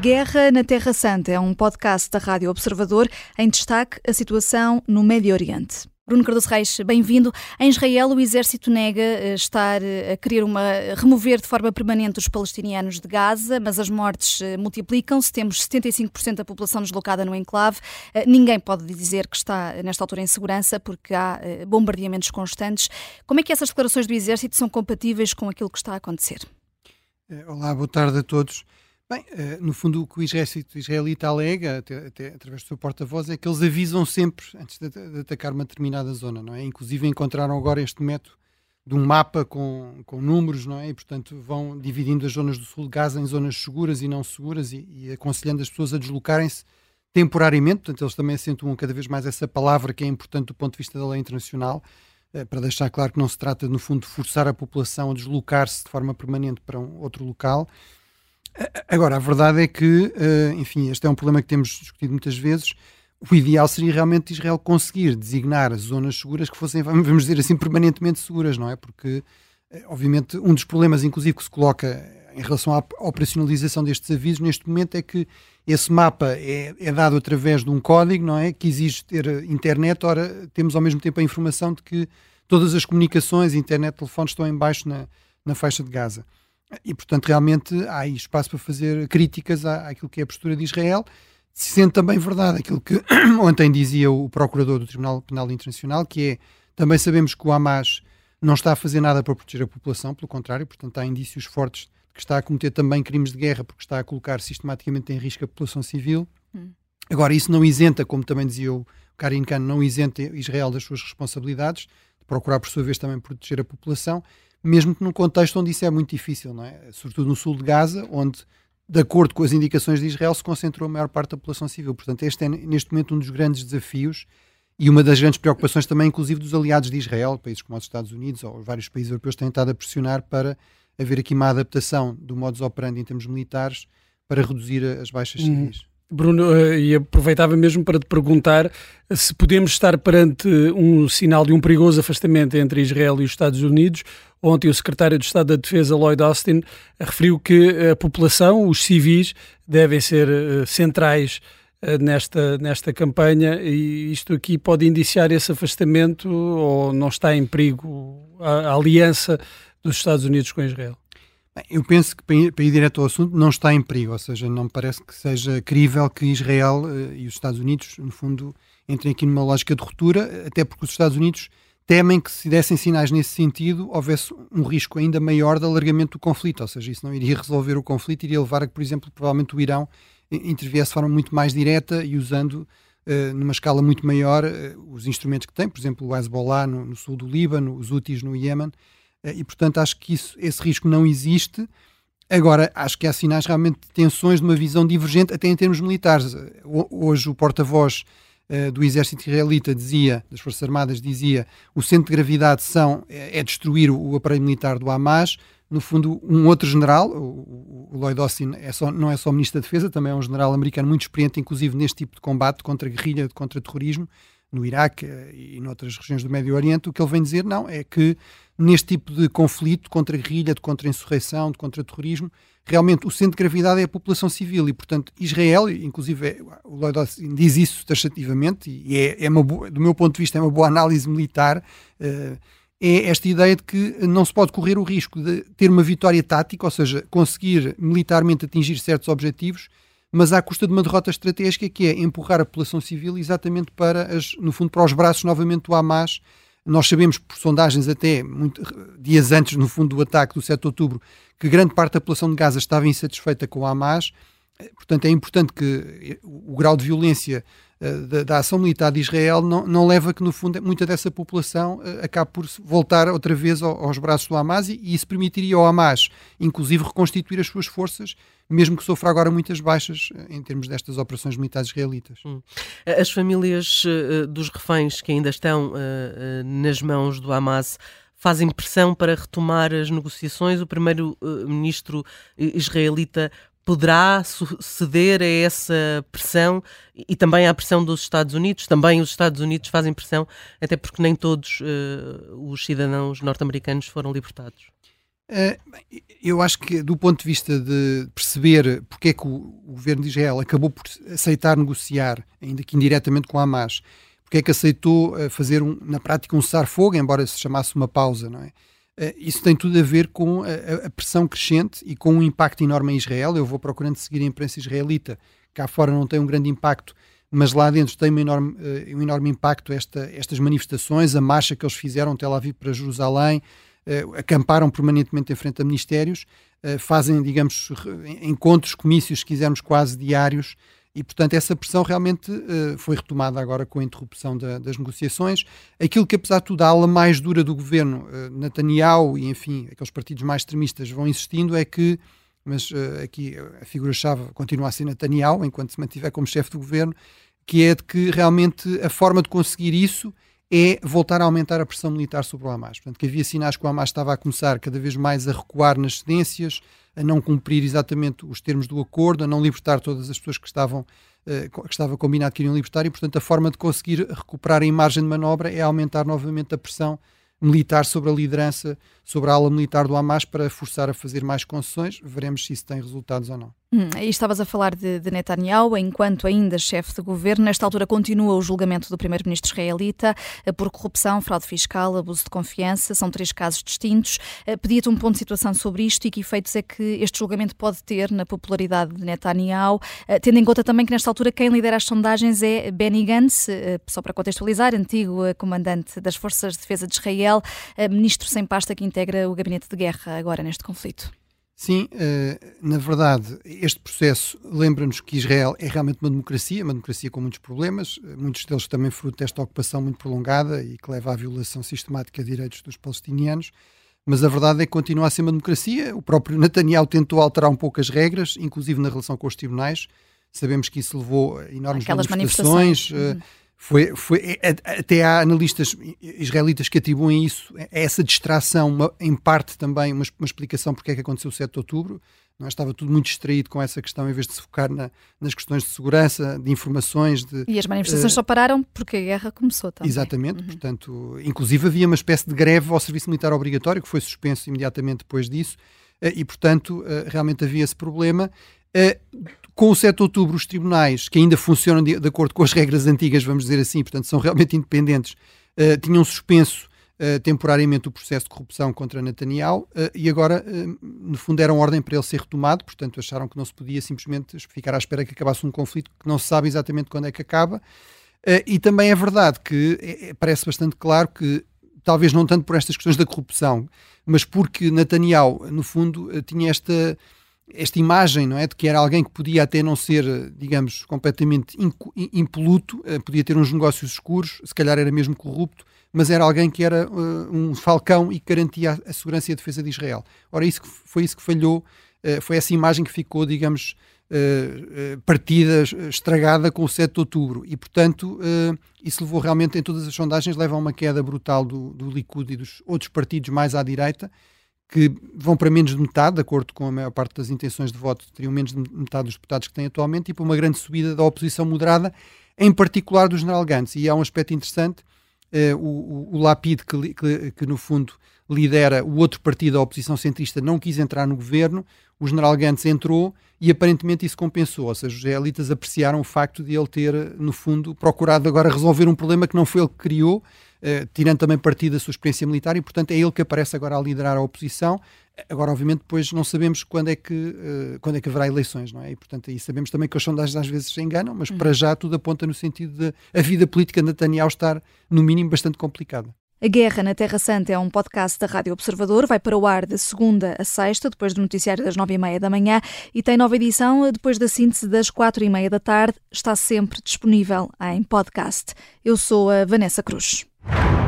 Guerra na Terra Santa é um podcast da Rádio Observador em destaque a situação no Médio Oriente. Bruno Cardoso Reis, bem-vindo. Em Israel, o exército nega eh, estar eh, a querer uma, remover de forma permanente os palestinianos de Gaza, mas as mortes eh, multiplicam-se. Temos 75% da população deslocada no enclave. Ninguém pode dizer que está, nesta altura, em segurança, porque há bombardeamentos constantes. Como é que essas declarações do exército são compatíveis com aquilo que está a acontecer? Olá, boa tarde a todos. Bem, uh, no fundo, o que o exército israelita alega, até, até através do seu porta-voz, é que eles avisam sempre antes de, de, atacar uma determinada zona, não é? Inclusive encontraram agora este método de um mapa com, com números, não é? E, portanto, vão dividindo as zonas do sul de Gaza em zonas seguras e não seguras e, e aconselhando as pessoas a deslocarem-se temporariamente. Portanto, eles também acentuam cada vez mais essa palavra que é importante do ponto de vista da lei internacional, uh, para deixar claro que não se trata, no fundo, de forçar a população a deslocar-se de forma permanente para um outro local. Agora, a verdade é que, eh, enfim, este é um problema que temos discutido muitas vezes. O ideal seria realmente Israel conseguir designar zonas seguras que fossem, vamos dizer assim, permanentemente seguras, não é? Porque, eh, obviamente, um dos problemas, inclusive, que se coloca em relação à operacionalização destes avisos neste momento é que esse mapa é, é, dado através de um código, não é? Que exige ter internet. Ora, temos ao mesmo tempo a informação de que todas as comunicações, internet, telefones estão em baixo na, na faixa de Gaza. E, portanto, realmente há aí espaço para fazer críticas à, àquilo que é a postura de Israel, sendo também verdade aquilo que ontem dizia o procurador do Tribunal Penal Internacional, que é também sabemos que o Hamas não está a fazer nada para proteger a população, pelo contrário, portanto, há indícios fortes de que está a cometer também crimes de guerra, porque está a colocar sistematicamente em risco a população civil. Hum. Agora, isso não isenta, como também dizia o Karim Khan, não isenta Israel das suas responsabilidades, de procurar, por sua vez, também proteger a população mesmo que num contexto onde isso é muito difícil, não é? Sobretudo no sul de Gaza, onde, de acordo com as indicações de Israel, se concentrou a maior parte da população civil. Portanto, este é neste momento um dos grandes desafios e uma das grandes preocupações também, inclusive, dos aliados de Israel, países como os Estados Unidos ou vários países europeus têm estado a pressionar para haver aqui uma adaptação do modus operandi em termos militares para reduzir as baixas uhum. civis. Bruno, eh, e aproveitava mesmo para te perguntar se podemos estar perante um sinal de um perigoso afastamento entre Israel e os Estados Unidos. Ontem o secretário de Estado da Defesa, Lloyd Austin, referiu que a população, os civis, devem ser eh, centrais eh, nesta, nesta campanha e isto aqui pode indiciar esse afastamento ou não está em perigo a, a aliança dos Estados Unidos com Israel? Eu penso que, para ir direto ao assunto, não está em perigo, ou seja, não parece que seja crível que Israel uh, e os Estados Unidos, no fundo, entrem aqui numa lógica de ruptura, até porque os Estados Unidos temem que, se dessem sinais nesse sentido, houvesse um risco ainda maior de alargamento do conflito, ou seja, isso não iria resolver o conflito, iria levar a que, por exemplo, provavelmente o Irão interviesse de forma muito mais direta e usando uh, numa escala muito maior os instrumentos que tem, por exemplo, o Hezbollah no, no sul do Líbano, os Houthis no Iémen, eh, e, portanto, acho que isso, esse risco não existe. Agora, acho que há sinais realmente de tensões de uma visão divergente, até em termos militares. Hoje, o porta-voz uh, do exército israelita dizia, das Forças Armadas, dizia o centro de gravidade são, é, é destruir o, o aparelho militar do Hamas. No fundo, um outro general, o, o Lloyd Austin, é só, não é só ministro da Defesa, também é um general americano muito experiente, inclusive neste tipo de combate contra guerrilha, contra terrorismo, no Iraque e noutras regiões do Médio Oriente. O que ele vem dizer, não, é que neste tipo de conflito contra guerrilha, de contra-insurreição, de contra-terrorismo, realmente o centro de gravidade é a população civil e, portanto, Israel, inclusive é, o Lloyd Austin diz isso taxativamente e é, é uma boa, do meu ponto de vista é uma boa análise militar, uh, é esta ideia de que não se pode correr o risco de ter uma vitória tática, ou seja, conseguir militarmente atingir certos objetivos, mas à custa de uma derrota estratégica que é empurrar a população civil exatamente para, as, no fundo, para os braços novamente do Hamas, nós sabemos por sondagens até muito, dias antes, no fundo, do ataque do 7 de outubro, que grande parte da população de Gaza estava insatisfeita com o Hamas. Portanto, é importante que o grau de violência uh, da, da, ação militar de Israel não, não leva que, no fundo, muita dessa população uh, acabe por voltar outra vez ao, aos braços do Hamas e, e isso permitiria ao Hamas, inclusive, reconstituir as suas forças mesmo que sofra agora muitas baixas eh, em termos destas operações militares israelitas. Hum. As famílias uh, dos reféns que ainda estão uh, uh, nas mãos do Hamas fazem pressão para retomar as negociações. O primeiro-ministro israelita poderá ceder a essa pressão e também à pressão dos Estados Unidos. Também os Estados Unidos fazem pressão, até porque nem todos os cidadãos norte-americanos foram libertados. eu acho que, do ponto de vista de perceber porque é que o, o governo de Israel acabou por aceitar negociar, ainda que indiretamente com Hamas, porque é que aceitou fazer, um, na prática, um cessar-fogo, embora se chamasse uma pausa, não é? Isso tem tudo a ver com a, a, pressão crescente e com um impacto enorme em Israel. Eu vou procurando seguir a imprensa israelita. Cá fora não tem um grande impacto, mas lá dentro tem um enorme, um enorme impacto esta, estas manifestações, a marcha que eles fizeram de Tel Aviv para Jerusalém, uh, acamparam permanentemente em frente a ministérios, fazem, digamos, encontros, comícios, se quisermos, quase diários, e, portanto, essa pressão realmente uh, foi retomada agora com a interrupção da, das negociações. Aquilo que, apesar de tudo, a ala mais dura do governo, uh, Netanyahu e, enfim, aqueles partidos mais extremistas vão insistindo é que, mas uh, aqui a figura-chave continua a ser Netanyahu, enquanto se mantiver como chefe do governo, que é de que realmente a forma de conseguir isso é voltar a aumentar a pressão militar sobre o Hamas. Portanto, que havia sinais que o Hamas estava a começar cada vez mais a recuar nas cedências, a não cumprir exatamente os termos do acordo, a não libertar todas as pessoas que estavam uh, que estava combinado que iriam libertar e, portanto, a forma de conseguir recuperar a margem de manobra é aumentar novamente a pressão militar sobre a liderança, sobre a ala militar do Hamas para forçar a fazer mais concessões. Veremos se isso tem resultados ou não. Hum, estavas a falar de, de, Netanyahu, enquanto ainda chefe de governo. Nesta altura continua o julgamento do primeiro-ministro israelita eh, por corrupção, fraude fiscal, abuso de confiança. São três casos distintos. Eh, pedia-te um ponto de situação sobre isto e que efeitos é que este julgamento pode ter na popularidade de Netanyahu, eh, tendo em conta também que nesta altura quem lidera as sondagens é Benny Gantz, só para contextualizar, antigo comandante das Forças de Defesa de Israel, ministro sem pasta que integra o gabinete de guerra agora neste conflito. Sim, uh, na verdade, este processo lembra-nos que Israel é realmente uma democracia, uma democracia com muitos problemas, eh, muitos deles também fruto desta ocupação muito prolongada e que leva à violação sistemática de direitos dos palestinianos, mas a verdade é que continua a ser uma democracia. O próprio Netanyahu tentou alterar um pouco as regras, inclusive na relação com os tribunais. Sabemos que isso levou a enormes Aquelas manifestações. manifestações uh, foi, foi, é, é, até há analistas israelitas que atribuem isso, a essa distração, uma, em parte também, uma, uma, explicação porque é que aconteceu o 7 de outubro. Não é? estava tudo muito distraído com essa questão, em vez de se focar na, nas questões de segurança, de informações. De, e as manifestações uh, só pararam porque a guerra começou também. Exatamente, uhum. portanto, inclusive havia uma espécie de greve ao serviço militar obrigatório, que foi suspenso imediatamente depois disso, uh, e portanto, uh, realmente havia esse problema. Com o 7 de outubro, os tribunais, que ainda funcionam de, de, acordo com as regras antigas, vamos dizer assim, portanto são realmente independentes, uh, tinham suspenso uh, temporariamente o processo de corrupção contra Netanyahu uh, e agora, no fundo, deram ordem para ele ser retomado, portanto acharam que não se podia simplesmente ficar à espera que acabasse um conflito que não se sabe exatamente quando é que acaba. e também é verdade que é, é, parece bastante claro que, talvez não tanto por estas questões da corrupção, mas porque Netanyahu, no fundo, tinha esta esta imagem, não é, de que era alguém que podia até não ser, digamos, completamente impoluto, eh, podia ter uns negócios escuros, se calhar era mesmo corrupto, mas era alguém que era uh, um falcão e que garantia a, segurança e a defesa de Israel. Ora, isso que, foi isso que falhou, uh, foi essa imagem que ficou, digamos, uh, partida, estragada com o 7 de outubro. E, portanto, isso levou realmente, em todas as sondagens, leva a uma queda brutal do, do Likud e dos outros partidos mais à direita, que vão para menos de metade, de acordo com a maior parte das intenções de voto, teriam menos de metade dos deputados que têm atualmente, e para uma grande subida da oposição moderada, em particular do general Gantz. E há um aspecto interessante, uh, o, o, que, que, que, no fundo lidera o outro partido, a oposição centrista, não quis entrar no governo, o general Gantz entrou e aparentemente isso compensou, ou seja, os israelitas apreciaram o facto de ele ter, no fundo, procurado agora resolver um problema que não foi ele que criou, tirando também partido da sua experiência militar, e portanto é ele que aparece agora a liderar a oposição. Agora, obviamente, depois não sabemos quando é que, uh, quando é que haverá eleições, não é? E portanto aí sabemos também que as sondagens às vezes se enganam, mas uhum. para já tudo aponta no sentido de a vida política de Netanyahu estar, no mínimo, bastante complicada. A Guerra na Terra Santa é um podcast da Rádio Observador. Vai para o ar de segunda a sexta, depois do noticiário das nove e meia da manhã, e tem nova edição depois da síntese das quatro e meia da tarde. Está sempre disponível em podcast. Eu sou a Vanessa Cruz. you